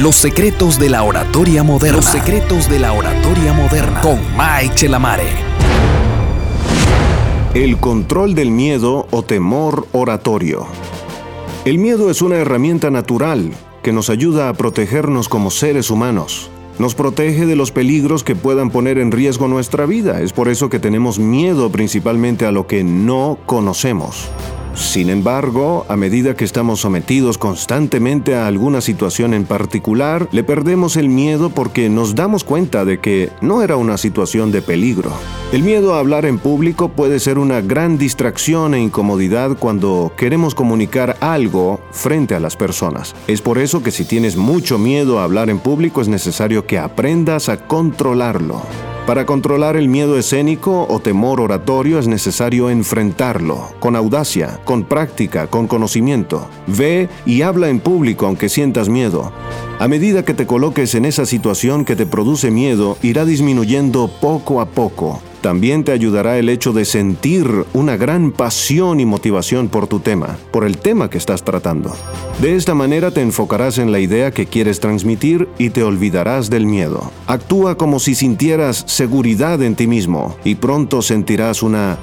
Los secretos de la oratoria moderna. Los secretos de la oratoria moderna. Con Mike Chelamare. El control del miedo o temor oratorio. El miedo es una herramienta natural que nos ayuda a protegernos como seres humanos. Nos protege de los peligros que puedan poner en riesgo nuestra vida. Es por eso que tenemos miedo principalmente a lo que no conocemos. Sin embargo, a medida que estamos sometidos constantemente a alguna situación en particular, le perdemos el miedo porque nos damos cuenta de que no era una situación de peligro. El miedo a hablar en público puede ser una gran distracción e incomodidad cuando queremos comunicar algo frente a las personas. Es por eso que si tienes mucho miedo a hablar en público es necesario que aprendas a controlarlo. Para controlar el miedo escénico o temor oratorio es necesario enfrentarlo, con audacia, con práctica, con conocimiento. Ve y habla en público aunque sientas miedo. A medida que te coloques en esa situación que te produce miedo, irá disminuyendo poco a poco. También te ayudará el hecho de sentir una gran pasión y motivación por tu tema, por el tema que estás tratando. De esta manera te enfocarás en la idea que quieres transmitir y te olvidarás del miedo. Actúa como si sintieras seguridad en ti mismo y pronto sentirás una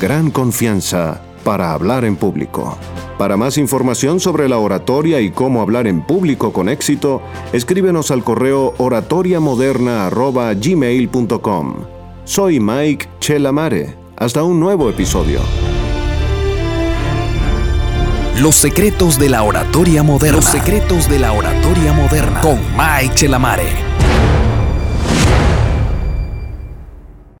gran confianza para hablar en público. Para más información sobre la oratoria y cómo hablar en público con éxito, escríbenos al correo oratoriamoderna.gmail.com. Soy Mike Chelamare. Hasta un nuevo episodio. Los secretos de la oratoria moderna. Los secretos de la oratoria moderna. Con Mike Chelamare.